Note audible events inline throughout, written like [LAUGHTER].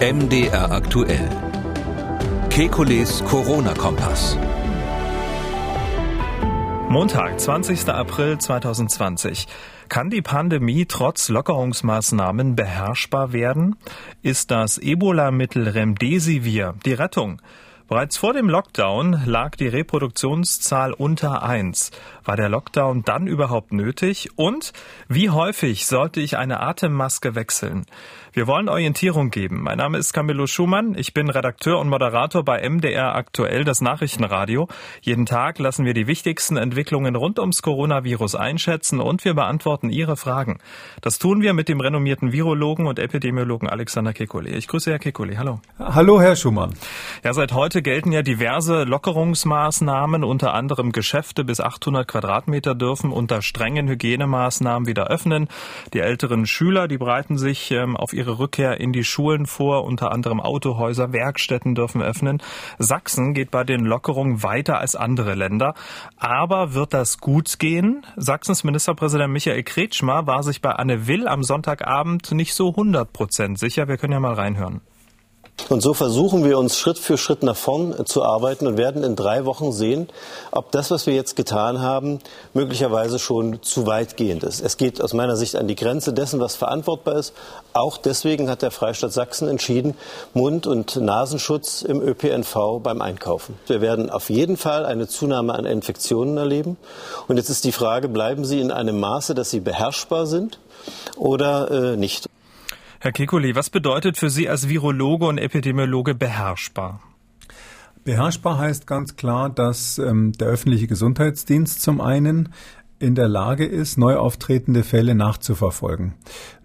MDR aktuell. Kekules Corona-Kompass. Montag, 20. April 2020. Kann die Pandemie trotz Lockerungsmaßnahmen beherrschbar werden? Ist das Ebola-Mittel Remdesivir die Rettung? Bereits vor dem Lockdown lag die Reproduktionszahl unter eins. War der Lockdown dann überhaupt nötig? Und wie häufig sollte ich eine Atemmaske wechseln? Wir wollen Orientierung geben. Mein Name ist Camillo Schumann. Ich bin Redakteur und Moderator bei MDR Aktuell, das Nachrichtenradio. Jeden Tag lassen wir die wichtigsten Entwicklungen rund ums Coronavirus einschätzen und wir beantworten Ihre Fragen. Das tun wir mit dem renommierten Virologen und Epidemiologen Alexander Kekulé. Ich grüße Herr Kekulé. Hallo. Hallo, Herr Schumann. Ja, seit heute gelten ja diverse Lockerungsmaßnahmen, unter anderem Geschäfte bis 800 Quadratmeter dürfen unter strengen Hygienemaßnahmen wieder öffnen. Die älteren Schüler, die bereiten sich ähm, auf ihre Rückkehr in die Schulen vor. Unter anderem Autohäuser, Werkstätten dürfen öffnen. Sachsen geht bei den Lockerungen weiter als andere Länder. Aber wird das gut gehen? Sachsens Ministerpräsident Michael Kretschmer war sich bei Anne Will am Sonntagabend nicht so 100 Prozent sicher. Wir können ja mal reinhören. Und so versuchen wir uns Schritt für Schritt nach vorn zu arbeiten und werden in drei Wochen sehen, ob das, was wir jetzt getan haben, möglicherweise schon zu weitgehend ist. Es geht aus meiner Sicht an die Grenze dessen, was verantwortbar ist. Auch deswegen hat der Freistaat Sachsen entschieden, Mund- und Nasenschutz im ÖPNV beim Einkaufen. Wir werden auf jeden Fall eine Zunahme an Infektionen erleben. Und jetzt ist die Frage, bleiben sie in einem Maße, dass sie beherrschbar sind oder äh, nicht? Herr Kekulé, was bedeutet für Sie als Virologe und Epidemiologe beherrschbar? Beherrschbar heißt ganz klar, dass ähm, der öffentliche Gesundheitsdienst zum einen in der Lage ist, neu auftretende Fälle nachzuverfolgen.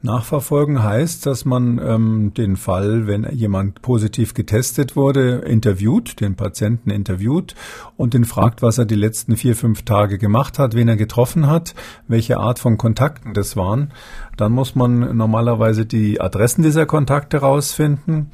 Nachverfolgen heißt, dass man ähm, den Fall, wenn jemand positiv getestet wurde, interviewt, den Patienten interviewt und den fragt, was er die letzten vier, fünf Tage gemacht hat, wen er getroffen hat, welche Art von Kontakten das waren. Dann muss man normalerweise die Adressen dieser Kontakte rausfinden.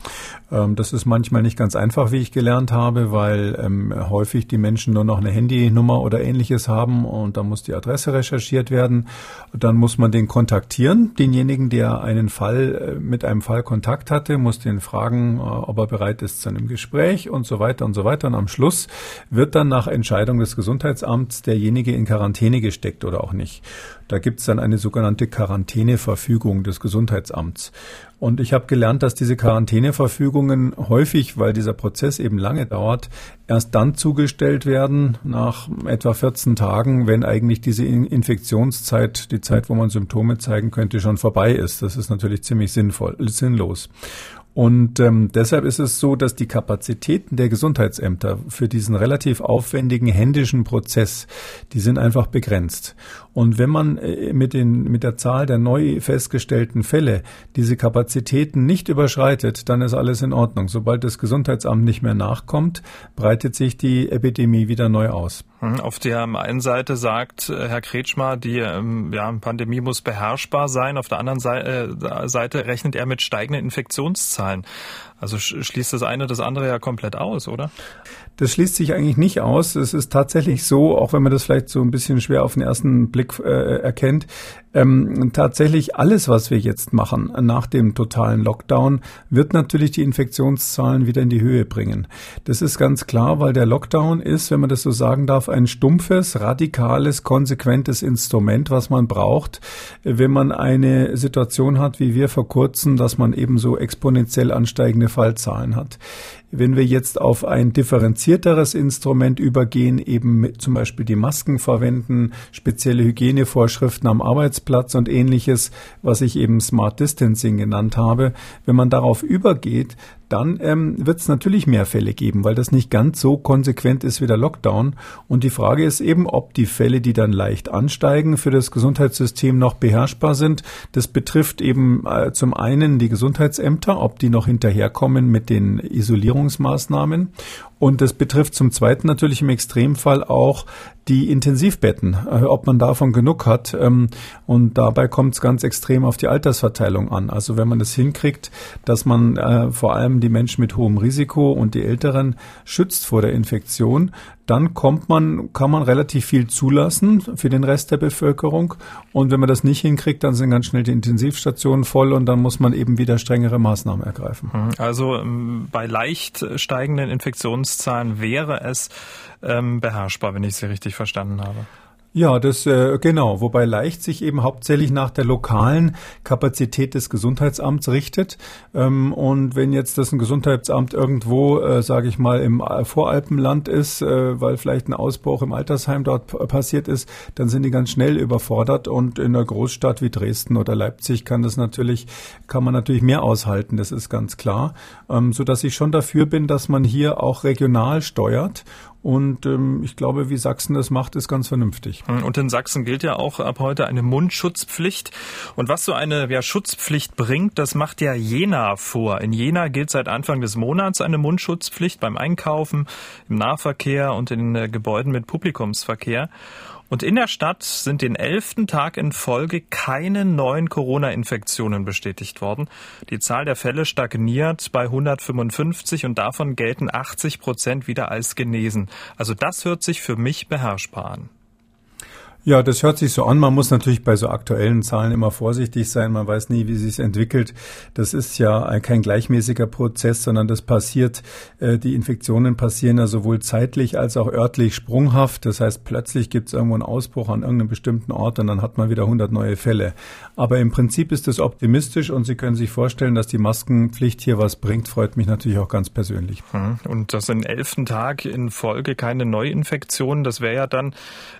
Ähm, das ist manchmal nicht ganz einfach, wie ich gelernt habe, weil ähm, häufig die Menschen nur noch eine Handynummer oder ähnliches haben und da muss die Adresse recherchiert werden. Dann muss man den kontaktieren, denjenigen, denjenigen, der einen Fall äh, mit einem Fall Kontakt hatte, muss den fragen, äh, ob er bereit ist zu einem Gespräch und so weiter und so weiter. Und am Schluss wird dann nach Entscheidung des Gesundheitsamts derjenige in Quarantäne gesteckt oder auch nicht. Da gibt es dann eine sogenannte Quarantäneverfügung des Gesundheitsamts. Und ich habe gelernt, dass diese Quarantäneverfügungen häufig, weil dieser Prozess eben lange dauert, erst dann zugestellt werden, nach etwa 14 Tagen, wenn eigentlich diese Infektionszeit, die Zeit, wo man Symptome zeigen könnte, schon vorbei ist. Das ist natürlich ziemlich sinnvoll, sinnlos. Und ähm, deshalb ist es so, dass die Kapazitäten der Gesundheitsämter für diesen relativ aufwendigen händischen Prozess, die sind einfach begrenzt. Und wenn man äh, mit, den, mit der Zahl der neu festgestellten Fälle diese Kapazitäten nicht überschreitet, dann ist alles in Ordnung. Sobald das Gesundheitsamt nicht mehr nachkommt, breitet sich die Epidemie wieder neu aus. Mhm. Auf der einen Seite sagt äh, Herr Kretschmer, die ähm, ja, Pandemie muss beherrschbar sein. Auf der anderen äh, Seite rechnet er mit steigenden Infektionszahlen. sein. Also schließt das eine das andere ja komplett aus, oder? Das schließt sich eigentlich nicht aus. Es ist tatsächlich so, auch wenn man das vielleicht so ein bisschen schwer auf den ersten Blick äh, erkennt, ähm, tatsächlich alles, was wir jetzt machen nach dem totalen Lockdown, wird natürlich die Infektionszahlen wieder in die Höhe bringen. Das ist ganz klar, weil der Lockdown ist, wenn man das so sagen darf, ein stumpfes, radikales, konsequentes Instrument, was man braucht, wenn man eine Situation hat, wie wir vor kurzem, dass man eben so exponentiell ansteigende Fallzahlen hat. Wenn wir jetzt auf ein differenzierteres Instrument übergehen, eben mit zum Beispiel die Masken verwenden, spezielle Hygienevorschriften am Arbeitsplatz und ähnliches, was ich eben Smart Distancing genannt habe, wenn man darauf übergeht, dann ähm, wird es natürlich mehr Fälle geben, weil das nicht ganz so konsequent ist wie der Lockdown. Und die Frage ist eben, ob die Fälle, die dann leicht ansteigen, für das Gesundheitssystem noch beherrschbar sind. Das betrifft eben äh, zum einen die Gesundheitsämter, ob die noch hinterherkommen mit den Isolierungen Distanzierungsmaßnahmen. Und das betrifft zum Zweiten natürlich im Extremfall auch die Intensivbetten, äh, ob man davon genug hat. Ähm, und dabei kommt es ganz extrem auf die Altersverteilung an. Also wenn man das hinkriegt, dass man äh, vor allem die Menschen mit hohem Risiko und die Älteren schützt vor der Infektion, dann kommt man, kann man relativ viel zulassen für den Rest der Bevölkerung. Und wenn man das nicht hinkriegt, dann sind ganz schnell die Intensivstationen voll und dann muss man eben wieder strengere Maßnahmen ergreifen. Mhm. Also ähm, bei leicht steigenden Infektionszahlen wäre es ähm, beherrschbar, wenn ich Sie richtig verstanden habe. Ja, das äh, genau, wobei leicht sich eben hauptsächlich nach der lokalen Kapazität des Gesundheitsamts richtet. Ähm, und wenn jetzt das ein Gesundheitsamt irgendwo, äh, sage ich mal, im Voralpenland ist, äh, weil vielleicht ein Ausbruch im Altersheim dort passiert ist, dann sind die ganz schnell überfordert. Und in einer Großstadt wie Dresden oder Leipzig kann das natürlich, kann man natürlich mehr aushalten. Das ist ganz klar, ähm, so dass ich schon dafür bin, dass man hier auch regional steuert und ähm, ich glaube, wie Sachsen das macht, ist ganz vernünftig. Hm, und in Sachsen gilt ja auch ab heute eine Mundschutzpflicht. Und was so eine ja, Schutzpflicht bringt, das macht ja Jena vor. In Jena gilt seit Anfang des Monats eine Mundschutzpflicht beim Einkaufen, im Nahverkehr und in äh, Gebäuden mit Publikumsverkehr. Und in der Stadt sind den elften Tag in Folge keine neuen Corona-Infektionen bestätigt worden. Die Zahl der Fälle stagniert bei 155 und davon gelten 80 Prozent wieder als genesen. Also das hört sich für mich beherrschbar an. Ja, das hört sich so an. Man muss natürlich bei so aktuellen Zahlen immer vorsichtig sein. Man weiß nie, wie sich entwickelt. Das ist ja kein gleichmäßiger Prozess, sondern das passiert, äh, die Infektionen passieren ja sowohl zeitlich als auch örtlich sprunghaft. Das heißt, plötzlich gibt es irgendwo einen Ausbruch an irgendeinem bestimmten Ort und dann hat man wieder 100 neue Fälle. Aber im Prinzip ist es optimistisch und Sie können sich vorstellen, dass die Maskenpflicht hier was bringt, freut mich natürlich auch ganz persönlich. Hm. Und das in elften Tag in Folge keine Neuinfektionen, das wäre ja dann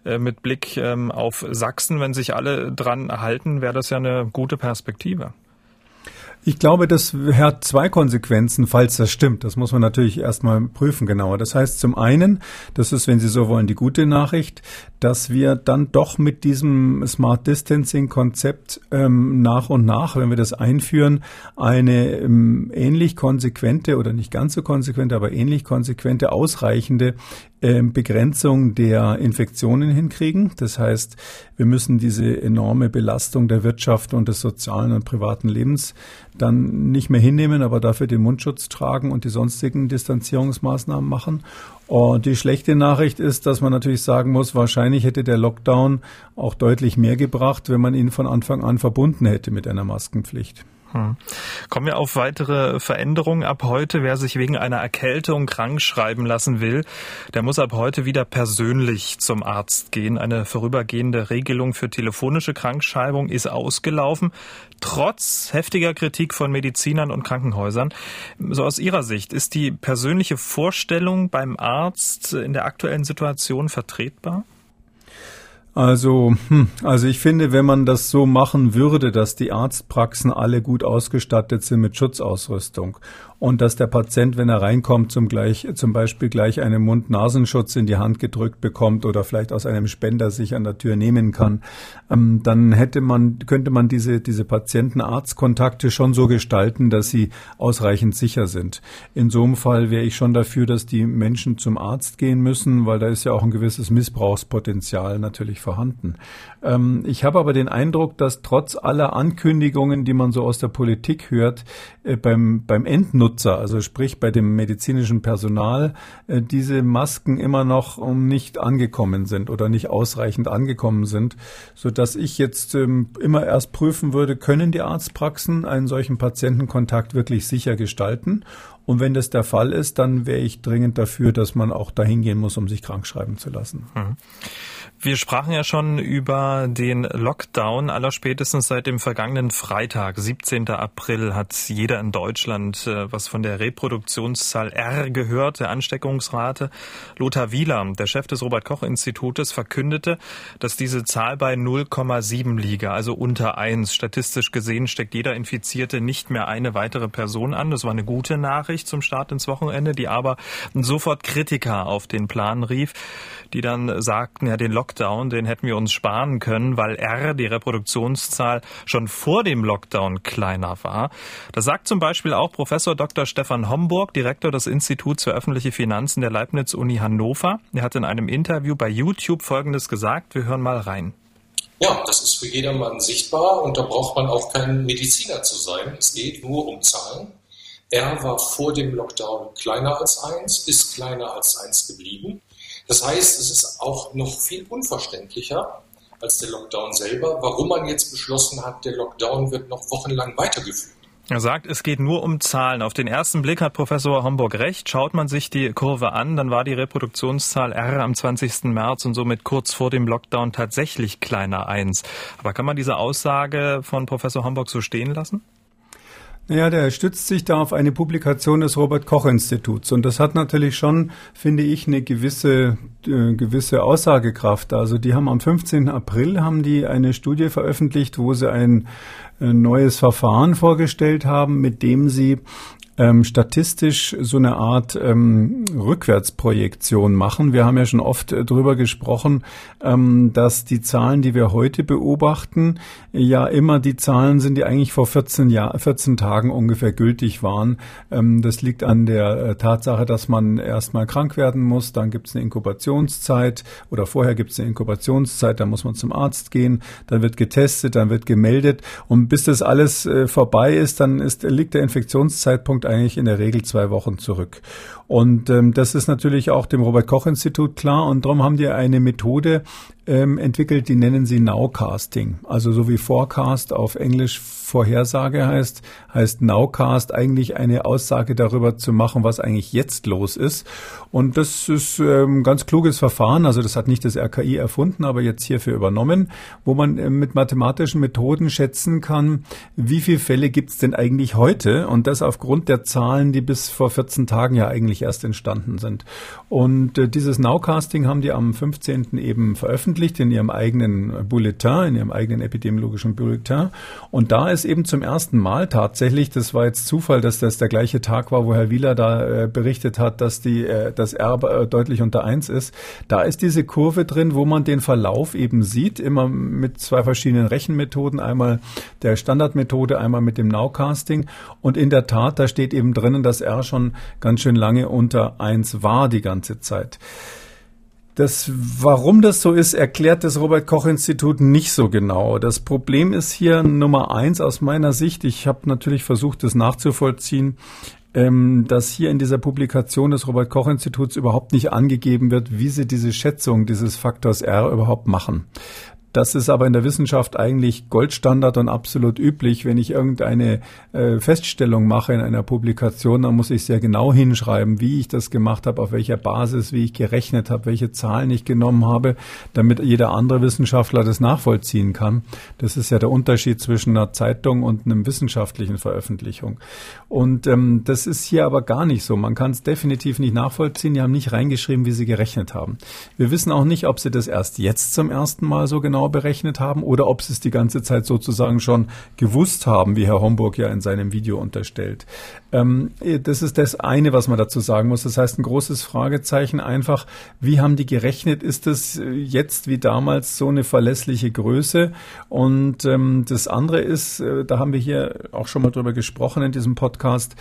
äh, mit Blick äh, ähm, auf Sachsen, wenn sich alle dran halten, wäre das ja eine gute Perspektive. Ich glaube, das hat zwei Konsequenzen, falls das stimmt. Das muss man natürlich erstmal prüfen genauer. Das heißt zum einen, das ist, wenn Sie so wollen, die gute Nachricht, dass wir dann doch mit diesem Smart Distancing Konzept ähm, nach und nach, wenn wir das einführen, eine ähm, ähnlich konsequente oder nicht ganz so konsequente, aber ähnlich konsequente, ausreichende Begrenzung der Infektionen hinkriegen. Das heißt, wir müssen diese enorme Belastung der Wirtschaft und des sozialen und privaten Lebens dann nicht mehr hinnehmen, aber dafür den Mundschutz tragen und die sonstigen Distanzierungsmaßnahmen machen. Und die schlechte Nachricht ist, dass man natürlich sagen muss, wahrscheinlich hätte der Lockdown auch deutlich mehr gebracht, wenn man ihn von Anfang an verbunden hätte mit einer Maskenpflicht. Hm. Kommen wir auf weitere Veränderungen ab heute. Wer sich wegen einer Erkältung krank schreiben lassen will, der muss ab heute wieder persönlich zum Arzt gehen. Eine vorübergehende Regelung für telefonische Krankschreibung ist ausgelaufen, trotz heftiger Kritik von Medizinern und Krankenhäusern. So aus Ihrer Sicht, ist die persönliche Vorstellung beim Arzt in der aktuellen Situation vertretbar? Also, hm, also ich finde, wenn man das so machen würde, dass die Arztpraxen alle gut ausgestattet sind mit Schutzausrüstung und dass der Patient, wenn er reinkommt, zum, gleich, zum Beispiel gleich einen Mund-Nasenschutz in die Hand gedrückt bekommt oder vielleicht aus einem Spender sich an der Tür nehmen kann, ähm, dann hätte man, könnte man diese, diese Patienten-Arzt-Kontakte schon so gestalten, dass sie ausreichend sicher sind. In so einem Fall wäre ich schon dafür, dass die Menschen zum Arzt gehen müssen, weil da ist ja auch ein gewisses Missbrauchspotenzial natürlich vorhanden. Ähm, ich habe aber den Eindruck, dass trotz aller Ankündigungen, die man so aus der Politik hört, äh, beim, beim Endnutzen Nutzer, also sprich bei dem medizinischen Personal, äh, diese Masken immer noch nicht angekommen sind oder nicht ausreichend angekommen sind, so dass ich jetzt ähm, immer erst prüfen würde, können die Arztpraxen einen solchen Patientenkontakt wirklich sicher gestalten? Und wenn das der Fall ist, dann wäre ich dringend dafür, dass man auch dahin gehen muss, um sich krank schreiben zu lassen. Mhm. Wir sprachen ja schon über den Lockdown. Allerspätestens seit dem vergangenen Freitag, 17. April, hat jeder in Deutschland äh, was von der Reproduktionszahl R gehört, der Ansteckungsrate. Lothar Wieler, der Chef des Robert-Koch-Institutes, verkündete, dass diese Zahl bei 0,7 liege, also unter 1. Statistisch gesehen steckt jeder Infizierte nicht mehr eine weitere Person an. Das war eine gute Nachricht. zum Start ins Wochenende, die aber sofort Kritiker auf den Plan rief, die dann sagten, ja, den Lockdown, den hätten wir uns sparen können, weil R, die Reproduktionszahl, schon vor dem Lockdown kleiner war. Das sagt zum Beispiel auch Professor Dr. Stefan Homburg, Direktor des Instituts für öffentliche Finanzen der Leibniz-Uni Hannover. Er hat in einem Interview bei YouTube Folgendes gesagt. Wir hören mal rein. Ja, das ist für jedermann sichtbar und da braucht man auch kein Mediziner zu sein. Es geht nur um Zahlen. R war vor dem Lockdown kleiner als 1, ist kleiner als 1 geblieben. Das heißt, es ist auch noch viel unverständlicher als der Lockdown selber, warum man jetzt beschlossen hat, der Lockdown wird noch wochenlang weitergeführt. Er sagt, es geht nur um Zahlen. Auf den ersten Blick hat Professor Homburg recht. Schaut man sich die Kurve an, dann war die Reproduktionszahl R am 20. März und somit kurz vor dem Lockdown tatsächlich kleiner eins. Aber kann man diese Aussage von Professor Homburg so stehen lassen? Ja, der stützt sich da auf eine Publikation des Robert Koch Instituts und das hat natürlich schon, finde ich, eine gewisse äh, gewisse Aussagekraft. Also die haben am 15. April haben die eine Studie veröffentlicht, wo sie ein äh, neues Verfahren vorgestellt haben, mit dem sie ähm, statistisch so eine Art ähm, Rückwärtsprojektion machen. Wir haben ja schon oft äh, darüber gesprochen, ähm, dass die Zahlen, die wir heute beobachten, ja immer die Zahlen sind, die eigentlich vor 14, Jahr, 14 Tagen ungefähr gültig waren. Ähm, das liegt an der äh, Tatsache, dass man erstmal krank werden muss, dann gibt es eine Inkubationszeit oder vorher gibt es eine Inkubationszeit, dann muss man zum Arzt gehen, dann wird getestet, dann wird gemeldet und bis das alles äh, vorbei ist, dann ist, liegt der Infektionszeitpunkt eigentlich in der Regel zwei Wochen zurück. Und ähm, das ist natürlich auch dem Robert Koch Institut klar und darum haben die eine Methode ähm, entwickelt, die nennen sie Nowcasting. Also so wie Forecast auf Englisch Vorhersage heißt, heißt Nowcast eigentlich eine Aussage darüber zu machen, was eigentlich jetzt los ist. Und das ist ähm, ganz kluges Verfahren. Also das hat nicht das RKI erfunden, aber jetzt hierfür übernommen, wo man äh, mit mathematischen Methoden schätzen kann, wie viele Fälle gibt es denn eigentlich heute? Und das aufgrund der Zahlen, die bis vor 14 Tagen ja eigentlich erst entstanden sind. Und äh, dieses Nowcasting haben die am 15. eben veröffentlicht in ihrem eigenen Bulletin, in ihrem eigenen epidemiologischen Bulletin. Und da ist eben zum ersten Mal tatsächlich, das war jetzt Zufall, dass das der gleiche Tag war, wo Herr Wieler da äh, berichtet hat, dass die, äh, das R äh, deutlich unter eins ist. Da ist diese Kurve drin, wo man den Verlauf eben sieht, immer mit zwei verschiedenen Rechenmethoden, einmal der Standardmethode, einmal mit dem Nowcasting. Und in der Tat, da steht eben drinnen, dass R schon ganz schön lange unter eins war die ganze Zeit. Das, warum das so ist, erklärt das Robert Koch Institut nicht so genau. Das Problem ist hier Nummer eins aus meiner Sicht. Ich habe natürlich versucht, das nachzuvollziehen, ähm, dass hier in dieser Publikation des Robert Koch Instituts überhaupt nicht angegeben wird, wie sie diese Schätzung dieses Faktors R überhaupt machen. Das ist aber in der Wissenschaft eigentlich Goldstandard und absolut üblich. Wenn ich irgendeine äh, Feststellung mache in einer Publikation, dann muss ich sehr genau hinschreiben, wie ich das gemacht habe, auf welcher Basis, wie ich gerechnet habe, welche Zahlen ich genommen habe, damit jeder andere Wissenschaftler das nachvollziehen kann. Das ist ja der Unterschied zwischen einer Zeitung und einem wissenschaftlichen Veröffentlichung. Und ähm, das ist hier aber gar nicht so. Man kann es definitiv nicht nachvollziehen. Die haben nicht reingeschrieben, wie sie gerechnet haben. Wir wissen auch nicht, ob sie das erst jetzt zum ersten Mal so genau genau berechnet haben oder ob sie es die ganze Zeit sozusagen schon gewusst haben, wie Herr Homburg ja in seinem Video unterstellt. Ähm, das ist das eine, was man dazu sagen muss. Das heißt, ein großes Fragezeichen einfach, wie haben die gerechnet? Ist das jetzt wie damals so eine verlässliche Größe? Und ähm, das andere ist, äh, da haben wir hier auch schon mal drüber gesprochen in diesem Podcast.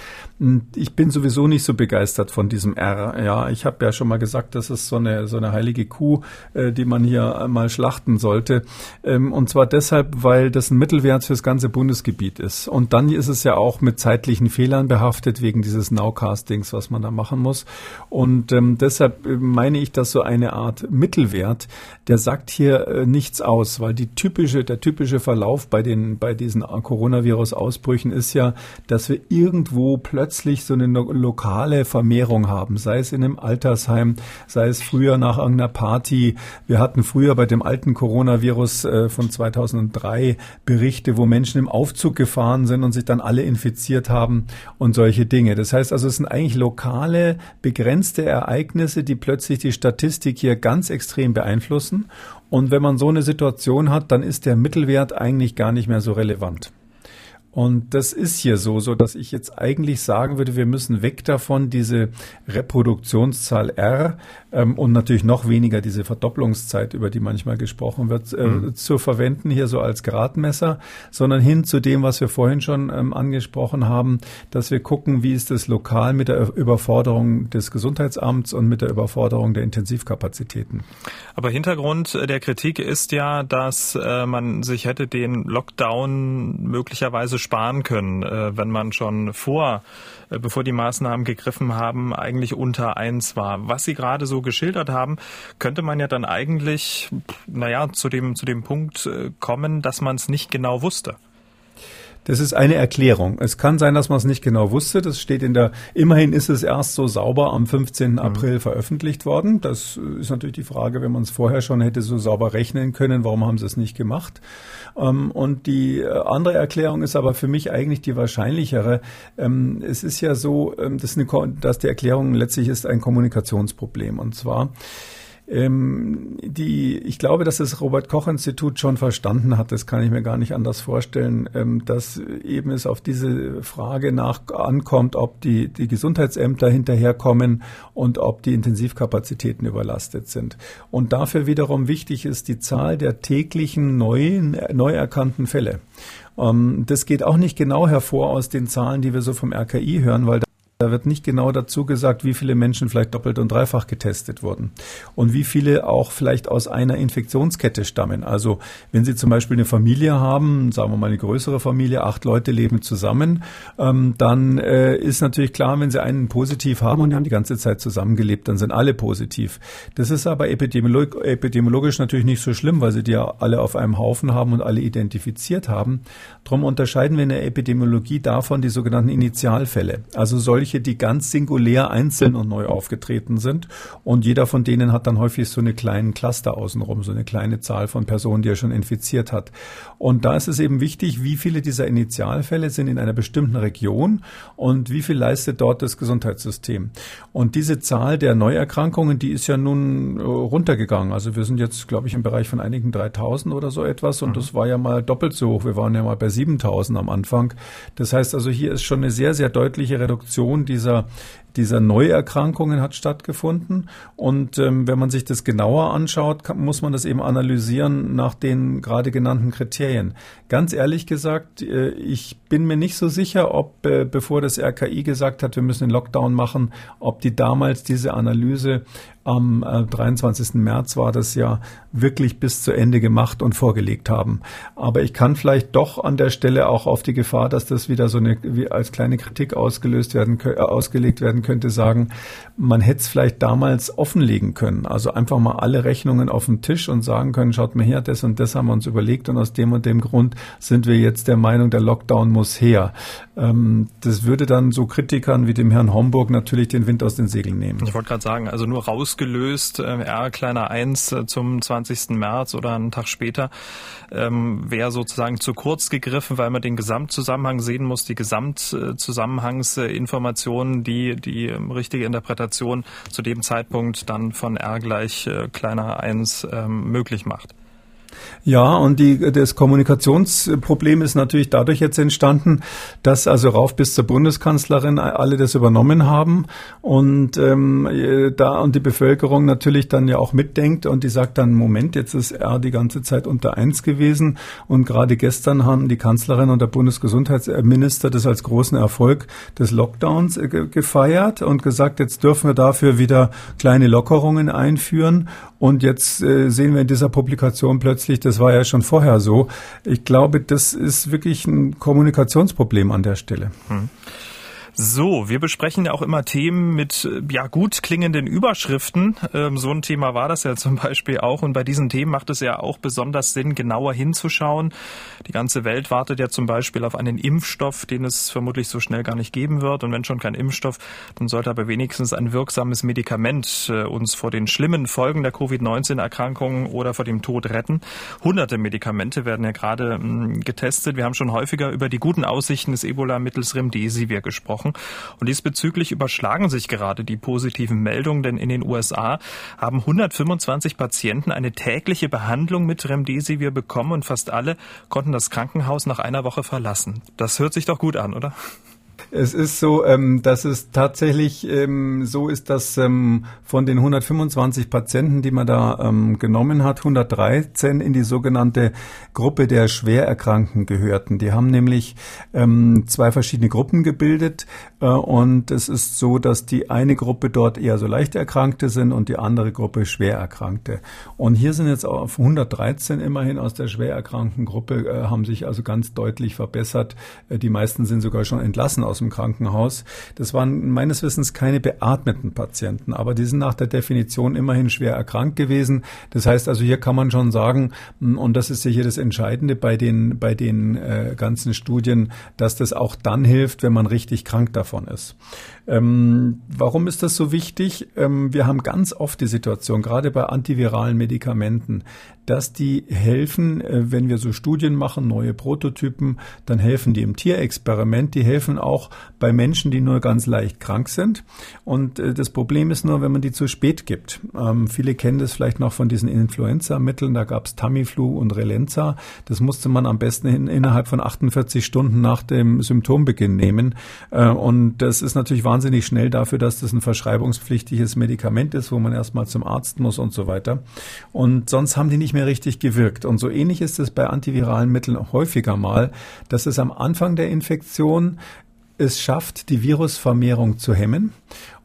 Ich bin sowieso nicht so begeistert von diesem R. Ja, ich habe ja schon mal gesagt, das ist so eine so eine heilige Kuh, äh, die man hier mal schlachten sollte sollte. Ähm, und zwar deshalb, weil das ein Mittelwert für das ganze Bundesgebiet ist. Und dann ist es ja auch mit zeitlichen Fehlern behaftet wegen dieses Nowcastings, was man da machen muss. Und ähm, deshalb äh, meine ich, dass so eine Art Mittelwert, der sagt hier äh, nichts aus, weil die typische, der typische Verlauf bei den, bei diesen Coronavirus-Ausbrüchen ist ja, dass wir irgendwo plötzlich so eine lokale Vermehrung haben, sei es in einem Altersheim, sei es früher nach irgendeiner Party. Wir hatten früher bei dem alten Corona Coronavirus äh, von 2003 Berichte, wo Menschen im Aufzug gefahren sind und sich dann alle infiziert haben und solche Dinge. Das heißt also, es sind eigentlich lokale, begrenzte Ereignisse, die plötzlich die Statistik hier ganz extrem beeinflussen. Und wenn man so eine Situation hat, dann ist der Mittelwert eigentlich gar nicht mehr so relevant. Und das ist hier so, so dass ich jetzt eigentlich sagen würde, wir müssen weg davon, diese Reproduktionszahl R ähm, und natürlich noch weniger diese Verdopplungszeit, über die manchmal gesprochen wird, äh, mhm. zu verwenden hier so als Gradmesser, sondern hin zu dem, was wir vorhin schon ähm, angesprochen haben, dass wir gucken, wie ist es lokal mit der Überforderung des Gesundheitsamts und mit der Überforderung der Intensivkapazitäten. Aber Hintergrund der Kritik ist ja, dass äh, man sich hätte den Lockdown möglicherweise sparen können, äh, wenn man schon vor, äh, bevor die Maßnahmen gegriffen haben, eigentlich unter eins war. Was Sie gerade so geschildert haben, könnte man ja dann eigentlich, naja, zu dem, zu dem Punkt äh, kommen, dass man es nicht genau wusste. Das ist eine Erklärung. Es kann sein, dass man es nicht genau wusste. Das steht in der, immerhin ist es erst so sauber am 15. Mhm. April veröffentlicht worden. Das ist natürlich die Frage, wenn man es vorher schon hätte so sauber rechnen können, warum haben sie es nicht gemacht? Ähm, und die äh, andere Erklärung ist aber für mich eigentlich die wahrscheinlichere. Ähm, es ist ja so, ähm, dass, eine, dass die Erklärung letztlich ist ein Kommunikationsproblem. Und zwar, ähm, die, ich glaube, dass das Robert Koch Institut schon verstanden hat, das kann ich mir gar nicht anders vorstellen, ähm, dass eben es auf diese Frage nach ankommt, ob die, die Gesundheitsämter hinterherkommen und ob die Intensivkapazitäten überlastet sind. Und dafür wiederum wichtig ist die Zahl der täglichen neuen, neu erkannten Fälle. Ähm, das geht auch nicht genau hervor aus den Zahlen, die wir so vom RKI hören, weil da wird nicht genau dazu gesagt, wie viele Menschen vielleicht doppelt und dreifach getestet wurden und wie viele auch vielleicht aus einer Infektionskette stammen. Also wenn Sie zum Beispiel eine Familie haben, sagen wir mal eine größere Familie, acht Leute leben zusammen, ähm, dann äh, ist natürlich klar, wenn Sie einen positiv haben und die haben die ganze Zeit zusammengelebt, dann sind alle positiv. Das ist aber epidemiolog epidemiologisch natürlich nicht so schlimm, weil Sie die ja alle auf einem Haufen haben und alle identifiziert haben. Darum unterscheiden wir in der Epidemiologie davon die sogenannten Initialfälle. Also solche solche, die ganz singulär einzeln und neu aufgetreten sind. Und jeder von denen hat dann häufig so eine kleinen Cluster außenrum, so eine kleine Zahl von Personen, die er schon infiziert hat. Und da ist es eben wichtig, wie viele dieser Initialfälle sind in einer bestimmten Region und wie viel leistet dort das Gesundheitssystem. Und diese Zahl der Neuerkrankungen, die ist ja nun äh, runtergegangen. Also wir sind jetzt, glaube ich, im Bereich von einigen 3000 oder so etwas. Und mhm. das war ja mal doppelt so hoch. Wir waren ja mal bei 7000 am Anfang. Das heißt also, hier ist schon eine sehr, sehr deutliche Reduktion Reduktion dieser, dieser Neuerkrankungen hat stattgefunden. Und ähm, wenn man sich das genauer anschaut, kann, muss man das eben analysieren nach den gerade genannten Kriterien. Ganz ehrlich gesagt, äh, ich bin mir nicht so sicher, ob äh, bevor das RKI gesagt hat, wir müssen den Lockdown machen, ob die damals diese Analyse am äh, 23. März war das ja wirklich bis zu Ende gemacht und vorgelegt haben. Aber ich kann vielleicht doch an der Stelle auch auf die Gefahr, dass das wieder so eine wie als kleine Kritik ausgelöst werden äh, ausgelegt werden könnte, sagen, man hätte es vielleicht damals offenlegen können. Also einfach mal alle Rechnungen auf den Tisch und sagen können, schaut mal her, das und das haben wir uns überlegt und aus dem und dem Grund sind wir jetzt der Meinung, der Lockdown muss her. Ähm, das würde dann so Kritikern wie dem Herrn Homburg natürlich den Wind aus den Segeln nehmen. Ich wollte gerade sagen, also nur rausgelöst, äh, R kleiner 1 äh, zum 20. März oder einen Tag später, ähm, wäre sozusagen zu kurz gegriffen, weil man den Gesamtzusammenhang sehen muss, die Gesamtzusammenhangsinformationen, die die ähm, richtige Interpretation zu dem Zeitpunkt dann von R gleich äh, kleiner 1 ähm, möglich macht. Ja, und die, das Kommunikationsproblem ist natürlich dadurch jetzt entstanden, dass also rauf bis zur Bundeskanzlerin alle das übernommen haben und ähm, da und die Bevölkerung natürlich dann ja auch mitdenkt und die sagt dann, Moment, jetzt ist er die ganze Zeit unter eins gewesen und gerade gestern haben die Kanzlerin und der Bundesgesundheitsminister das als großen Erfolg des Lockdowns äh, gefeiert und gesagt, jetzt dürfen wir dafür wieder kleine Lockerungen einführen und jetzt äh, sehen wir in dieser Publikation plötzlich, das war ja schon vorher so. Ich glaube, das ist wirklich ein Kommunikationsproblem an der Stelle. Hm. So, wir besprechen ja auch immer Themen mit äh, ja gut klingenden Überschriften. Ähm, so ein Thema war das ja zum Beispiel auch. Und bei diesen Themen macht es ja auch besonders Sinn, genauer hinzuschauen. Die ganze Welt wartet ja zum Beispiel auf einen Impfstoff, den es vermutlich so schnell gar nicht geben wird. Und wenn schon kein Impfstoff, dann sollte aber wenigstens ein wirksames Medikament äh, uns vor den schlimmen Folgen der Covid-19-Erkrankung oder vor dem Tod retten. Hunderte Medikamente werden ja gerade hm, getestet. Wir haben schon häufiger über die guten Aussichten des Ebola-Mittels Remdesivir gesprochen. Wochen. Und diesbezüglich überschlagen sich gerade die positiven Meldungen, denn in den USA haben 125 Patienten eine tägliche Behandlung mit Remdesivir bekommen und fast alle konnten das Krankenhaus nach einer Woche verlassen. Das hört sich doch gut an, oder? Es ist so, ähm, dass es tatsächlich ähm, so ist, dass ähm, von den 125 Patienten, die man da ähm, genommen hat, 113 in die sogenannte Gruppe der Schwererkrankten gehörten. Die haben nämlich ähm, zwei verschiedene Gruppen gebildet und es ist so, dass die eine Gruppe dort eher so leicht Erkrankte sind und die andere Gruppe Schwererkrankte. Und hier sind jetzt auf 113 immerhin aus der schwererkrankten Gruppe, äh, haben sich also ganz deutlich verbessert. Äh, die meisten sind sogar schon entlassen aus dem Krankenhaus. Das waren meines Wissens keine beatmeten Patienten, aber die sind nach der Definition immerhin schwer erkrankt gewesen. Das heißt also, hier kann man schon sagen, hm, und das ist hier das Entscheidende bei den, bei den äh, ganzen Studien, dass das auch dann hilft, wenn man richtig krank davon ist. Ähm, warum ist das so wichtig? Ähm, wir haben ganz oft die Situation, gerade bei antiviralen Medikamenten, dass die helfen, äh, wenn wir so Studien machen, neue Prototypen, dann helfen die im Tierexperiment, die helfen auch bei Menschen, die nur ganz leicht krank sind. Und äh, das Problem ist nur, wenn man die zu spät gibt. Ähm, viele kennen das vielleicht noch von diesen Influenza-Mitteln, da gab es Tamiflu und Relenza. Das musste man am besten in, innerhalb von 48 Stunden nach dem Symptombeginn nehmen. Äh, und das ist natürlich wahnsinnig schnell dafür, dass das ein verschreibungspflichtiges Medikament ist, wo man erstmal zum Arzt muss und so weiter. Und sonst haben die nicht mehr richtig gewirkt. Und so ähnlich ist es bei antiviralen Mitteln häufiger mal, dass es am Anfang der Infektion es schafft, die Virusvermehrung zu hemmen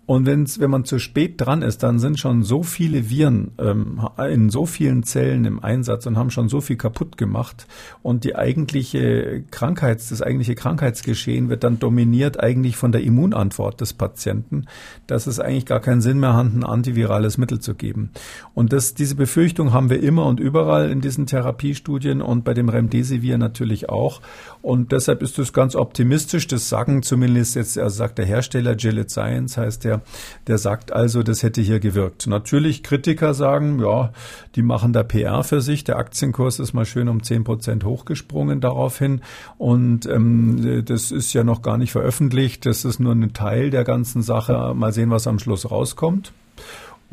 und wenn's, wenn man zu spät dran ist, dann sind schon so viele Viren ähm, in so vielen Zellen im Einsatz und haben schon so viel kaputt gemacht. Und die eigentliche Krankheits, das eigentliche Krankheitsgeschehen wird dann dominiert eigentlich von der Immunantwort des Patienten, dass es eigentlich gar keinen Sinn mehr hat, ein antivirales Mittel zu geben. Und das, diese Befürchtung haben wir immer und überall in diesen Therapiestudien und bei dem Remdesivir natürlich auch. Und deshalb ist es ganz optimistisch. Das sagen zumindest jetzt, also sagt der Hersteller Gilead Science, heißt der der, der sagt also, das hätte hier gewirkt. Natürlich Kritiker sagen, ja, die machen da PR für sich. Der Aktienkurs ist mal schön um zehn Prozent hochgesprungen daraufhin. Und ähm, das ist ja noch gar nicht veröffentlicht. Das ist nur ein Teil der ganzen Sache. Mal sehen, was am Schluss rauskommt.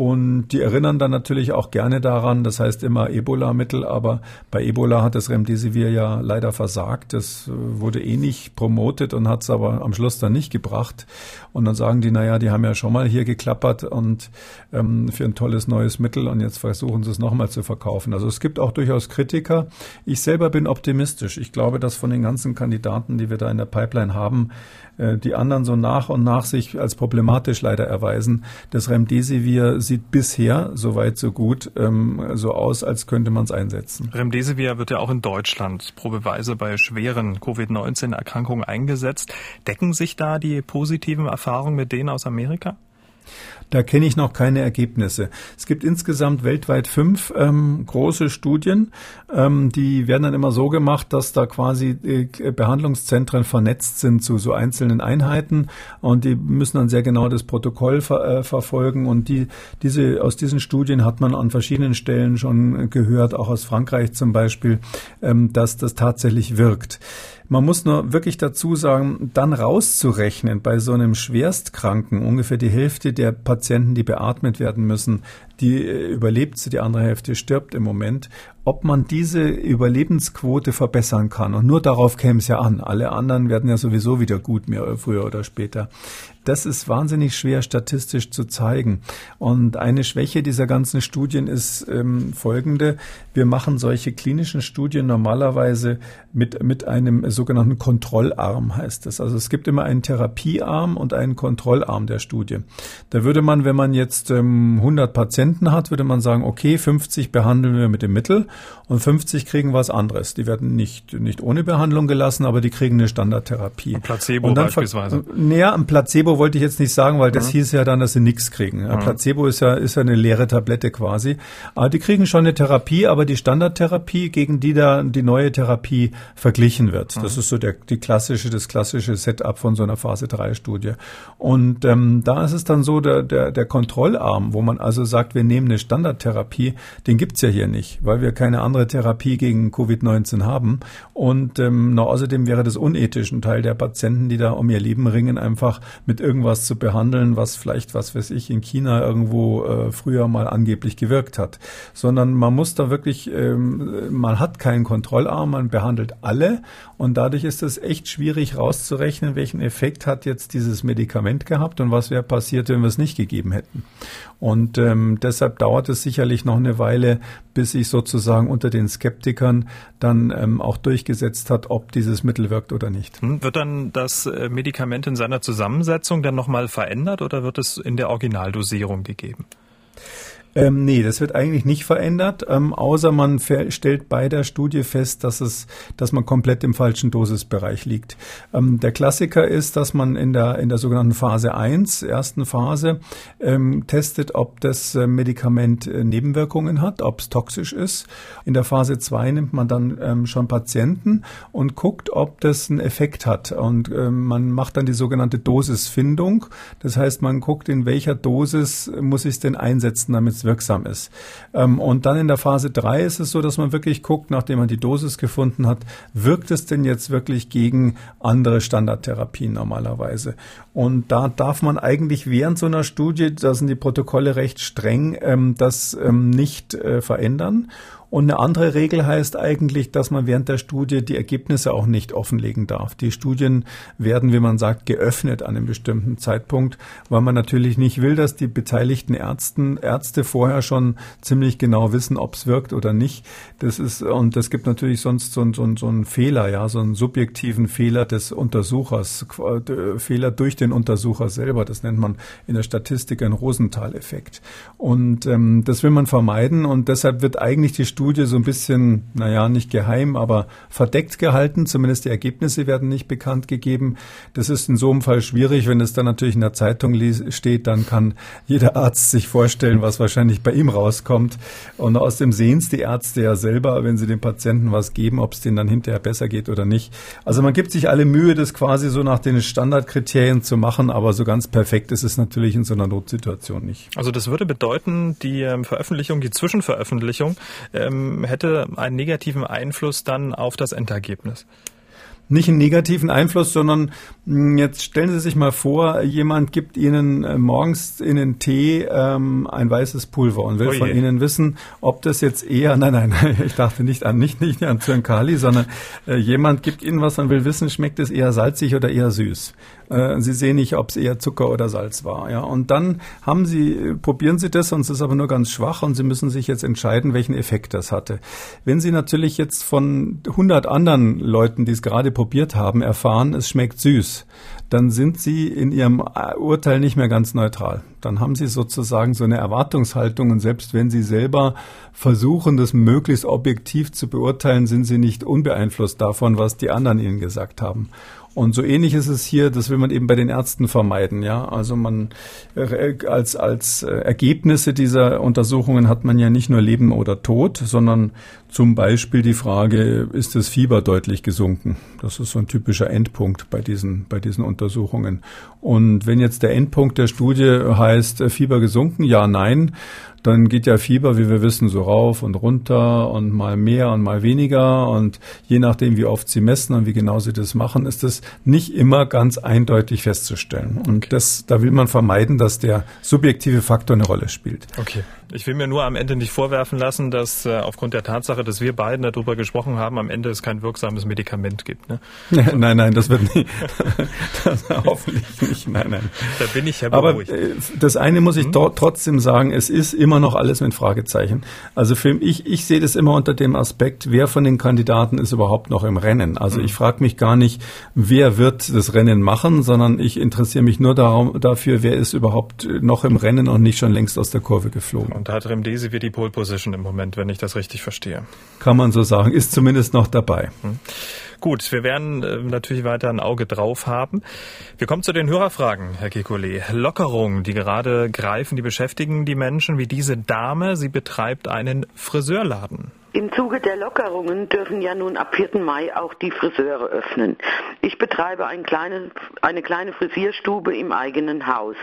Und die erinnern dann natürlich auch gerne daran, das heißt immer Ebola-Mittel, aber bei Ebola hat das Remdesivir ja leider versagt. Das äh, wurde eh nicht promotet und hat es aber am Schluss dann nicht gebracht. Und dann sagen die, naja, die haben ja schon mal hier geklappert und ähm, für ein tolles neues Mittel und jetzt versuchen sie es nochmal zu verkaufen. Also es gibt auch durchaus Kritiker. Ich selber bin optimistisch. Ich glaube, dass von den ganzen Kandidaten, die wir da in der Pipeline haben, äh, die anderen so nach und nach sich als problematisch leider erweisen. Das Remdesivir sieht bisher, soweit so gut, ähm, so aus, als könnte man es einsetzen. Remdesivir wird ja auch in Deutschland probeweise bei schweren Covid-19-Erkrankungen eingesetzt. Decken sich da die positiven Erfahrungen mit denen aus Amerika? Da kenne ich noch keine Ergebnisse. Es gibt insgesamt weltweit fünf ähm, große Studien. Ähm, die werden dann immer so gemacht, dass da quasi äh, Behandlungszentren vernetzt sind zu so einzelnen Einheiten und die müssen dann sehr genau das Protokoll ver äh, verfolgen. Und die, diese, aus diesen Studien hat man an verschiedenen Stellen schon gehört, auch aus Frankreich zum Beispiel, ähm, dass das tatsächlich wirkt. Man muss nur wirklich dazu sagen, dann rauszurechnen bei so einem Schwerstkranken, ungefähr die Hälfte der Patienten, die beatmet werden müssen, die äh, überlebt, die andere Hälfte stirbt im Moment ob man diese Überlebensquote verbessern kann. Und nur darauf käme es ja an. Alle anderen werden ja sowieso wieder gut, mehr früher oder später. Das ist wahnsinnig schwer statistisch zu zeigen. Und eine Schwäche dieser ganzen Studien ist ähm, folgende. Wir machen solche klinischen Studien normalerweise mit, mit einem sogenannten Kontrollarm, heißt es. Also es gibt immer einen Therapiearm und einen Kontrollarm der Studie. Da würde man, wenn man jetzt ähm, 100 Patienten hat, würde man sagen, okay, 50 behandeln wir mit dem Mittel und 50 kriegen was anderes. Die werden nicht, nicht ohne Behandlung gelassen, aber die kriegen eine Standardtherapie. Ein Placebo beispielsweise. Naja, ein Placebo wollte ich jetzt nicht sagen, weil das mhm. hieß ja dann, dass sie nichts kriegen. Ein mhm. Placebo ist ja, ist ja eine leere Tablette quasi. Aber die kriegen schon eine Therapie, aber die Standardtherapie, gegen die da die neue Therapie verglichen wird. Mhm. Das ist so der, die klassische, das klassische Setup von so einer Phase 3 Studie. Und ähm, da ist es dann so, der, der, der Kontrollarm, wo man also sagt, wir nehmen eine Standardtherapie, den gibt's ja hier nicht, weil wir keine andere Therapie gegen Covid-19 haben. Und ähm, noch außerdem wäre das unethisch, ein Teil der Patienten, die da um ihr Leben ringen, einfach mit irgendwas zu behandeln, was vielleicht, was weiß ich, in China irgendwo äh, früher mal angeblich gewirkt hat. Sondern man muss da wirklich, ähm, man hat keinen Kontrollarm, man behandelt alle und dadurch ist es echt schwierig rauszurechnen, welchen Effekt hat jetzt dieses Medikament gehabt und was wäre passiert, wenn wir es nicht gegeben hätten. Und ähm, deshalb dauert es sicherlich noch eine Weile, bis sich sozusagen unter den Skeptikern dann ähm, auch durchgesetzt hat, ob dieses Mittel wirkt oder nicht. Hm, wird dann das äh, Medikament in seiner Zusammensetzung dann nochmal verändert oder wird es in der Originaldosierung gegeben? Ähm, nee, das wird eigentlich nicht verändert, ähm, außer man stellt bei der Studie fest, dass es, dass man komplett im falschen Dosisbereich liegt. Ähm, der Klassiker ist, dass man in der, in der sogenannten Phase 1, ersten Phase, ähm, testet, ob das äh, Medikament äh, Nebenwirkungen hat, ob es toxisch ist. In der Phase 2 nimmt man dann ähm, schon Patienten und guckt, ob das einen Effekt hat. Und ähm, man macht dann die sogenannte Dosisfindung. Das heißt, man guckt, in welcher Dosis muss ich es denn einsetzen, damit es wirksam ist. Ähm, und dann in der Phase 3 ist es so, dass man wirklich guckt, nachdem man die Dosis gefunden hat, wirkt es denn jetzt wirklich gegen andere Standardtherapien normalerweise? Und da darf man eigentlich während so einer Studie, da sind die Protokolle recht streng, ähm, das ähm, nicht äh, verändern. Und eine andere Regel heißt eigentlich, dass man während der Studie die Ergebnisse auch nicht offenlegen darf. Die Studien werden, wie man sagt, geöffnet an einem bestimmten Zeitpunkt, weil man natürlich nicht will, dass die beteiligten Ärzten, Ärzte vorher schon ziemlich genau wissen, ob es wirkt oder nicht. Das ist, und das gibt natürlich sonst so, so, so einen Fehler, ja, so einen subjektiven Fehler des Untersuchers, Fehler durch den Untersucher selber. Das nennt man in der Statistik einen Rosenthal-Effekt. Und ähm, das will man vermeiden und deshalb wird eigentlich die Studie Studie so ein bisschen, naja, nicht geheim, aber verdeckt gehalten. Zumindest die Ergebnisse werden nicht bekannt gegeben. Das ist in so einem Fall schwierig. Wenn es dann natürlich in der Zeitung steht, dann kann jeder Arzt sich vorstellen, was wahrscheinlich bei ihm rauskommt. Und außerdem sehen es die Ärzte ja selber, wenn sie dem Patienten was geben, ob es denen dann hinterher besser geht oder nicht. Also man gibt sich alle Mühe, das quasi so nach den Standardkriterien zu machen, aber so ganz perfekt ist es natürlich in so einer Notsituation nicht. Also das würde bedeuten, die ähm, Veröffentlichung, die Zwischenveröffentlichung, äh, ähm, hätte einen negativen Einfluss dann auf das Endergebnis nicht einen negativen Einfluss, sondern hm, jetzt stellen Sie sich mal vor, jemand gibt Ihnen äh, morgens in den Tee ähm, ein weißes Pulver und will oh von Ihnen wissen, ob das jetzt eher, [LAUGHS] nein, nein, [LAUGHS] ich dachte nicht an, nicht, nicht an Zyankali, sondern äh, jemand gibt Ihnen was und will wissen, schmeckt es eher salzig oder eher süß. Äh, Sie sehen nicht, ob es eher Zucker oder Salz war. Ja, und dann haben Sie, probieren Sie das und es ist aber nur ganz schwach und Sie müssen sich jetzt entscheiden, welchen Effekt das hatte. Wenn Sie natürlich jetzt von 100 anderen Leuten, die es gerade probiert haben, erfahren, es schmeckt süß, dann sind Sie in Ihrem Urteil nicht mehr ganz neutral. Dann haben Sie sozusagen so eine Erwartungshaltung und selbst wenn Sie selber versuchen, das möglichst objektiv zu beurteilen, sind Sie nicht unbeeinflusst davon, was die anderen Ihnen gesagt haben. Und so ähnlich ist es hier, das will man eben bei den Ärzten vermeiden, ja. Also man, äh, als, als äh, Ergebnisse dieser Untersuchungen hat man ja nicht nur Leben oder Tod, sondern zum Beispiel die Frage, ist das Fieber deutlich gesunken? Das ist so ein typischer Endpunkt bei diesen, bei diesen Untersuchungen. Und wenn jetzt der Endpunkt der Studie heißt, äh, Fieber gesunken, ja, nein, dann geht ja Fieber, wie wir wissen, so rauf und runter und mal mehr und mal weniger. Und je nachdem, wie oft sie messen und wie genau sie das machen, ist das nicht immer ganz eindeutig festzustellen. Und okay. das, da will man vermeiden, dass der subjektive Faktor eine Rolle spielt. Okay. Ich will mir nur am Ende nicht vorwerfen lassen, dass äh, aufgrund der Tatsache, dass wir beiden darüber gesprochen haben, am Ende es kein wirksames Medikament gibt. Ne? nein, nein, das wird nicht. [LAUGHS] das hoffentlich nicht. Nein, nein. Da bin ich ja beruhigt. Aber äh, das eine muss ich hm? dort trotzdem sagen, es ist immer noch alles mit Fragezeichen. Also für ich, ich sehe das immer unter dem Aspekt, wer von den Kandidaten ist überhaupt noch im Rennen. Also hm. ich frage mich gar nicht, wer wird das Rennen machen, sondern ich interessiere mich nur darum, dafür, wer ist überhaupt noch im Rennen und nicht schon längst aus der Kurve geflogen. Und da hat Remdesivir die Pole Position im Moment, wenn ich das richtig verstehe. Kann man so sagen, ist zumindest noch dabei. Hm. Gut, wir werden äh, natürlich weiter ein Auge drauf haben. Wir kommen zu den Hörerfragen, Herr Kekulé. Lockerungen, die gerade greifen, die beschäftigen die Menschen wie diese Dame. Sie betreibt einen Friseurladen. Im Zuge der Lockerungen dürfen ja nun ab 4. Mai auch die Friseure öffnen. Ich betreibe ein kleine, eine kleine Frisierstube im eigenen Haus.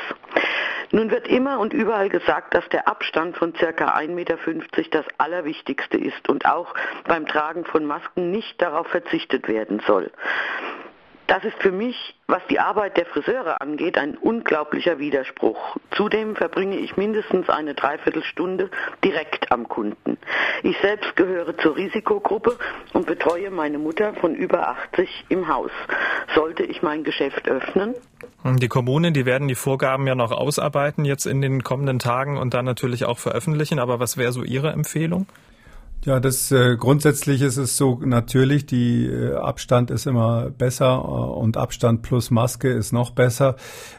Nun wird immer und überall gesagt, dass der Abstand von circa 1,50 Meter das Allerwichtigste ist und auch beim Tragen von Masken nicht darauf verzichtet werden soll. Das ist für mich, was die Arbeit der Friseure angeht, ein unglaublicher Widerspruch. Zudem verbringe ich mindestens eine Dreiviertelstunde direkt am Kunden. Ich selbst gehöre zur Risikogruppe und betreue meine Mutter von über 80 im Haus. Sollte ich mein Geschäft öffnen? Die Kommunen, die werden die Vorgaben ja noch ausarbeiten jetzt in den kommenden Tagen und dann natürlich auch veröffentlichen. Aber was wäre so Ihre Empfehlung? Ja, das äh, grundsätzlich ist es so natürlich, die äh, Abstand ist immer besser äh, und Abstand plus Maske ist noch besser.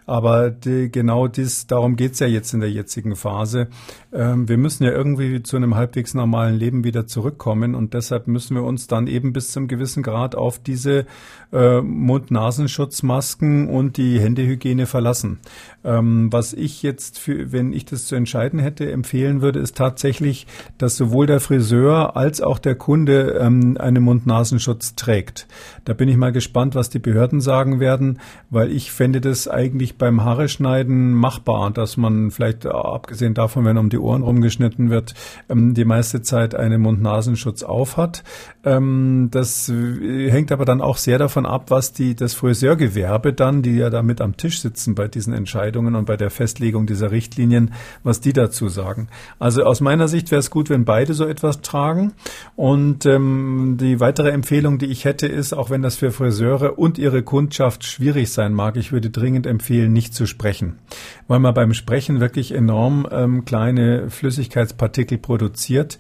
Aber die, genau dies, darum geht's ja jetzt in der jetzigen Phase. Ähm, wir müssen ja irgendwie zu einem halbwegs normalen Leben wieder zurückkommen und deshalb müssen wir uns dann eben bis zum gewissen Grad auf diese äh, Mund-Nasenschutzmasken und die Händehygiene verlassen. Ähm, was ich jetzt, für, wenn ich das zu entscheiden hätte, empfehlen würde, ist tatsächlich, dass sowohl der Friseur als auch der Kunde ähm, einen Mund-Nasenschutz trägt. Da bin ich mal gespannt, was die Behörden sagen werden, weil ich fände das eigentlich beim Haare schneiden machbar, dass man vielleicht äh, abgesehen davon, wenn um die Ohren rumgeschnitten wird, ähm, die meiste Zeit einen Mund-Nasenschutz aufhat. Ähm, das äh, hängt aber dann auch sehr davon ab, was die das Friseurgewerbe dann, die ja da mit am Tisch sitzen bei diesen Entscheidungen und bei der Festlegung dieser Richtlinien, was die dazu sagen. Also aus meiner Sicht wäre es gut, wenn beide so etwas tragen. Und ähm, die weitere Empfehlung, die ich hätte, ist, auch wenn das für Friseure und ihre Kundschaft schwierig sein mag, ich würde dringend empfehlen, nicht zu sprechen, weil man beim Sprechen wirklich enorm ähm, kleine Flüssigkeitspartikel produziert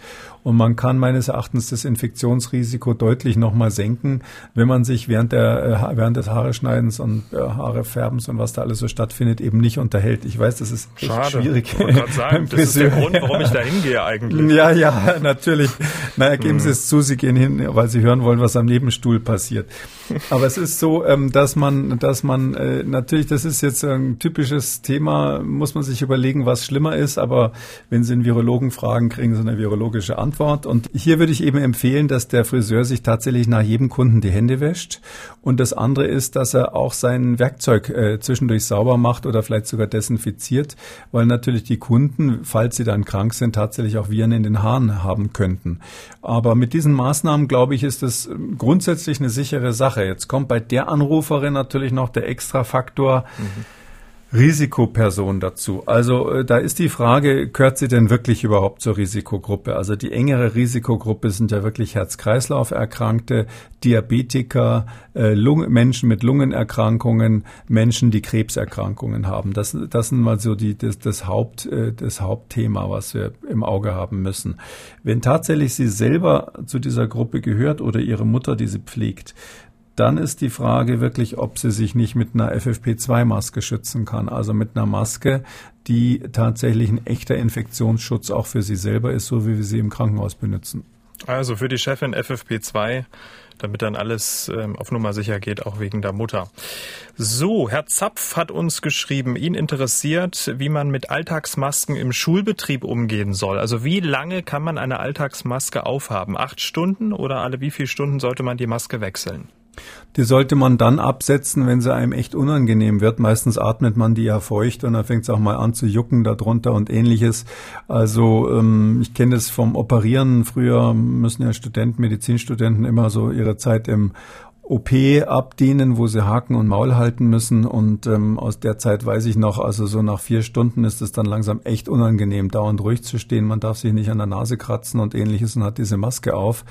und man kann meines Erachtens das Infektionsrisiko deutlich nochmal senken, wenn man sich während, der, äh, während des Haareschneidens und äh, Haarefärbens und was da alles so stattfindet, eben nicht unterhält. Ich weiß, das ist echt Schade. schwierig. Ich [LAUGHS] sagen, das ist der Grund, warum ich da hingehe eigentlich. Ja, ja, natürlich. Naja, geben Sie es zu, Sie gehen hin, weil Sie hören wollen, was am Nebenstuhl passiert. Aber es ist so, ähm, dass man, dass man äh, natürlich, das ist jetzt ein typisches Thema, muss man sich überlegen, was schlimmer ist. Aber wenn Sie einen Virologen fragen, kriegen Sie eine virologische Antwort. Und hier würde ich eben empfehlen, dass der Friseur sich tatsächlich nach jedem Kunden die Hände wäscht. Und das andere ist, dass er auch sein Werkzeug äh, zwischendurch sauber macht oder vielleicht sogar desinfiziert, weil natürlich die Kunden, falls sie dann krank sind, tatsächlich auch Viren in den Haaren haben könnten. Aber mit diesen Maßnahmen, glaube ich, ist es grundsätzlich eine sichere Sache. Jetzt kommt bei der Anruferin natürlich noch der Extrafaktor mhm. Risikoperson dazu. Also äh, da ist die Frage, gehört sie denn wirklich überhaupt zur Risikogruppe? Also die engere Risikogruppe sind ja wirklich Herz-Kreislauf-Erkrankte, Diabetiker, äh, Lung Menschen mit Lungenerkrankungen, Menschen, die Krebserkrankungen haben. Das, das sind mal so die, das, das, Haupt, äh, das Hauptthema, was wir im Auge haben müssen. Wenn tatsächlich sie selber zu dieser Gruppe gehört oder ihre Mutter, die sie pflegt, dann ist die Frage wirklich, ob sie sich nicht mit einer FFP2-Maske schützen kann. Also mit einer Maske, die tatsächlich ein echter Infektionsschutz auch für sie selber ist, so wie wir sie im Krankenhaus benutzen. Also für die Chefin FFP2, damit dann alles ähm, auf Nummer sicher geht, auch wegen der Mutter. So, Herr Zapf hat uns geschrieben, ihn interessiert, wie man mit Alltagsmasken im Schulbetrieb umgehen soll. Also wie lange kann man eine Alltagsmaske aufhaben? Acht Stunden oder alle wie viele Stunden sollte man die Maske wechseln? Die sollte man dann absetzen, wenn sie einem echt unangenehm wird. Meistens atmet man die ja feucht und dann fängt es auch mal an zu jucken darunter und ähnliches. Also ähm, ich kenne das vom Operieren. Früher müssen ja Studenten, Medizinstudenten immer so ihre Zeit im OP abdienen, wo sie Haken und Maul halten müssen. Und ähm, aus der Zeit weiß ich noch, also so nach vier Stunden ist es dann langsam echt unangenehm, dauernd ruhig zu stehen. Man darf sich nicht an der Nase kratzen und ähnliches und hat diese Maske auf.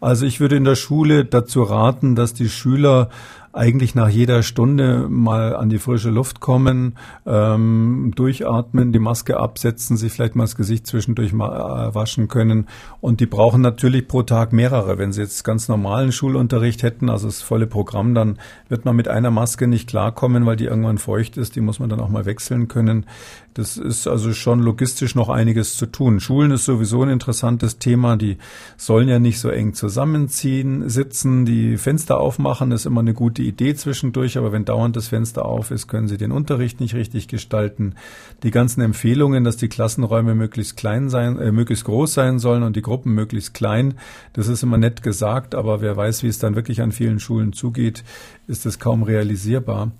Also ich würde in der Schule dazu raten, dass die Schüler eigentlich nach jeder Stunde mal an die frische Luft kommen, ähm, durchatmen, die Maske absetzen, sich vielleicht mal das Gesicht zwischendurch mal äh, waschen können. Und die brauchen natürlich pro Tag mehrere. Wenn sie jetzt ganz normalen Schulunterricht hätten, also das volle Programm, dann wird man mit einer Maske nicht klarkommen, weil die irgendwann feucht ist. Die muss man dann auch mal wechseln können. Das ist also schon logistisch noch einiges zu tun. Schulen ist sowieso ein interessantes Thema. Die sollen ja nicht so eng zusammenziehen, sitzen, die Fenster aufmachen, ist immer eine gute Idee zwischendurch, aber wenn dauernd das Fenster auf ist, können Sie den Unterricht nicht richtig gestalten. Die ganzen Empfehlungen, dass die Klassenräume möglichst klein sein, äh, möglichst groß sein sollen und die Gruppen möglichst klein, das ist immer nett gesagt, aber wer weiß, wie es dann wirklich an vielen Schulen zugeht, ist es kaum realisierbar.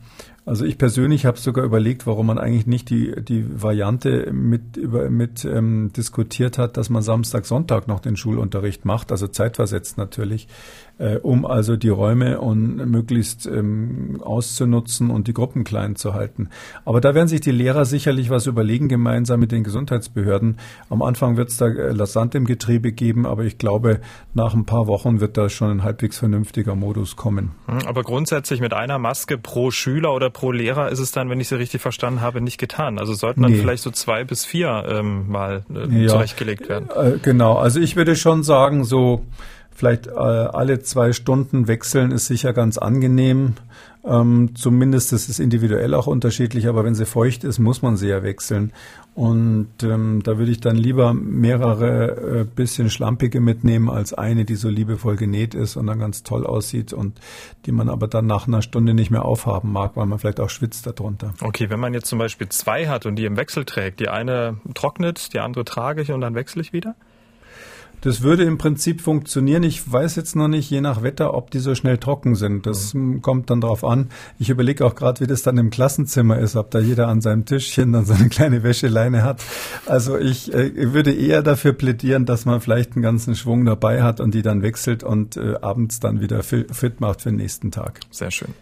Also ich persönlich habe sogar überlegt, warum man eigentlich nicht die, die Variante mit, über, mit ähm, diskutiert hat, dass man Samstag, Sonntag noch den Schulunterricht macht, also zeitversetzt natürlich äh, um also die Räume und möglichst ähm, auszunutzen und die Gruppen klein zu halten. Aber da werden sich die Lehrer sicherlich was überlegen, gemeinsam mit den Gesundheitsbehörden. Am Anfang wird es da äh, Lassant im Getriebe geben, aber ich glaube, nach ein paar Wochen wird da schon ein halbwegs vernünftiger Modus kommen. Hm, aber grundsätzlich mit einer Maske pro Schüler oder pro Lehrer ist es dann, wenn ich Sie richtig verstanden habe, nicht getan. Also sollten dann nee. vielleicht so zwei bis vier ähm, mal äh, ja. zurechtgelegt werden. Äh, genau, also ich würde schon sagen, so Vielleicht äh, alle zwei Stunden wechseln ist sicher ganz angenehm. Ähm, zumindest ist es individuell auch unterschiedlich, aber wenn sie feucht ist, muss man sie ja wechseln. Und ähm, da würde ich dann lieber mehrere äh, bisschen schlampige mitnehmen als eine, die so liebevoll genäht ist und dann ganz toll aussieht und die man aber dann nach einer Stunde nicht mehr aufhaben mag, weil man vielleicht auch schwitzt darunter. Okay, wenn man jetzt zum Beispiel zwei hat und die im Wechsel trägt, die eine trocknet, die andere trage ich und dann wechsle ich wieder? Das würde im Prinzip funktionieren. Ich weiß jetzt noch nicht, je nach Wetter, ob die so schnell trocken sind. Das mhm. kommt dann drauf an. Ich überlege auch gerade, wie das dann im Klassenzimmer ist, ob da jeder an seinem Tischchen dann so eine kleine Wäscheleine hat. Also ich äh, würde eher dafür plädieren, dass man vielleicht einen ganzen Schwung dabei hat und die dann wechselt und äh, abends dann wieder fit macht für den nächsten Tag. Sehr schön.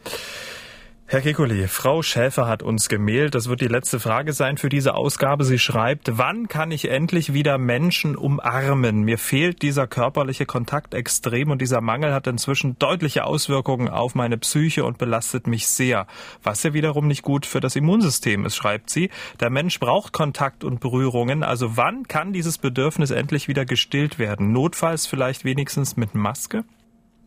Herr Kekulé, Frau Schäfer hat uns gemailt. Das wird die letzte Frage sein für diese Ausgabe. Sie schreibt, wann kann ich endlich wieder Menschen umarmen? Mir fehlt dieser körperliche Kontakt extrem und dieser Mangel hat inzwischen deutliche Auswirkungen auf meine Psyche und belastet mich sehr. Was ja wiederum nicht gut für das Immunsystem ist, schreibt sie. Der Mensch braucht Kontakt und Berührungen. Also wann kann dieses Bedürfnis endlich wieder gestillt werden? Notfalls vielleicht wenigstens mit Maske?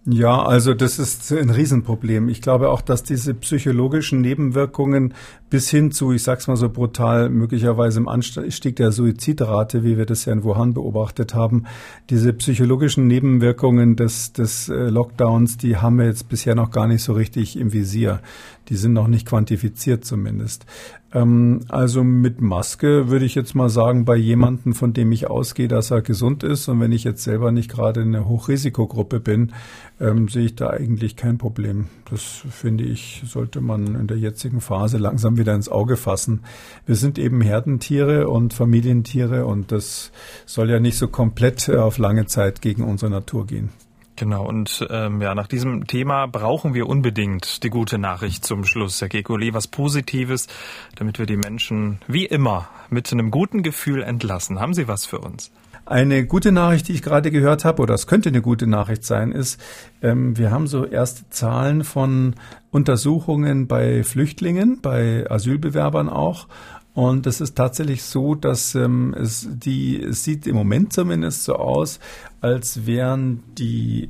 Ja, also das ist ein Riesenproblem. Ich glaube auch, dass diese psychologischen Nebenwirkungen bis hin zu, ich sag's mal so brutal, möglicherweise im Anstieg der Suizidrate, wie wir das ja in Wuhan beobachtet haben, diese psychologischen Nebenwirkungen des, des äh, Lockdowns, die haben wir jetzt bisher noch gar nicht so richtig im Visier. Die sind noch nicht quantifiziert zumindest. Ähm, also mit Maske würde ich jetzt mal sagen, bei jemandem, von dem ich ausgehe, dass er gesund ist und wenn ich jetzt selber nicht gerade eine Hochrisikogruppe bin, ähm, sehe ich da eigentlich kein Problem. Das finde ich, sollte man in der jetzigen Phase langsam wieder ins Auge fassen. Wir sind eben Herdentiere und Familientiere und das soll ja nicht so komplett auf lange Zeit gegen unsere Natur gehen. Genau, und ähm, ja, nach diesem Thema brauchen wir unbedingt die gute Nachricht zum Schluss, Herr Gekoli, was Positives, damit wir die Menschen wie immer mit einem guten Gefühl entlassen. Haben Sie was für uns? Eine gute Nachricht, die ich gerade gehört habe, oder es könnte eine gute Nachricht sein, ist, ähm, wir haben so erste Zahlen von Untersuchungen bei Flüchtlingen, bei Asylbewerbern auch. Und es ist tatsächlich so, dass ähm, es die es sieht im Moment zumindest so aus, als wären die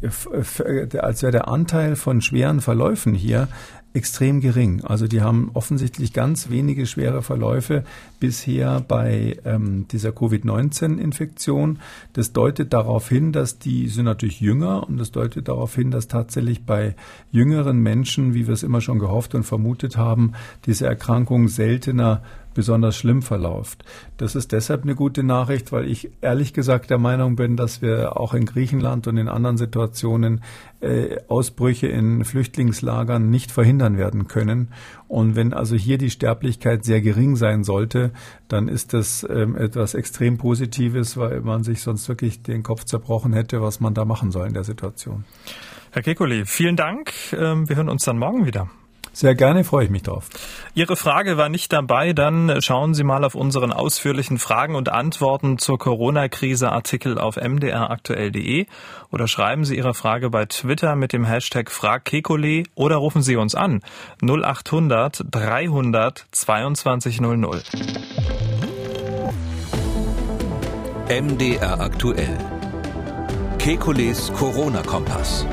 als wäre der Anteil von schweren Verläufen hier extrem gering. Also die haben offensichtlich ganz wenige schwere Verläufe bisher bei ähm, dieser Covid-19-Infektion. Das deutet darauf hin, dass die sind natürlich jünger und das deutet darauf hin, dass tatsächlich bei jüngeren Menschen, wie wir es immer schon gehofft und vermutet haben, diese Erkrankung seltener besonders schlimm verläuft. Das ist deshalb eine gute Nachricht, weil ich ehrlich gesagt der Meinung bin, dass wir auch in Griechenland und in anderen Situationen äh, Ausbrüche in Flüchtlingslagern nicht verhindern werden können. Und wenn also hier die Sterblichkeit sehr gering sein sollte, dann ist das ähm, etwas extrem Positives, weil man sich sonst wirklich den Kopf zerbrochen hätte, was man da machen soll in der Situation. Herr Kekuli, vielen Dank. Ähm, wir hören uns dann morgen wieder. Sehr gerne, freue ich mich drauf. Ihre Frage war nicht dabei, dann schauen Sie mal auf unseren ausführlichen Fragen und Antworten zur Corona-Krise Artikel auf mdraktuell.de oder schreiben Sie Ihre Frage bei Twitter mit dem Hashtag FragKekole oder rufen Sie uns an 0800 300 2200. MDR aktuell. Kekules Corona-Kompass.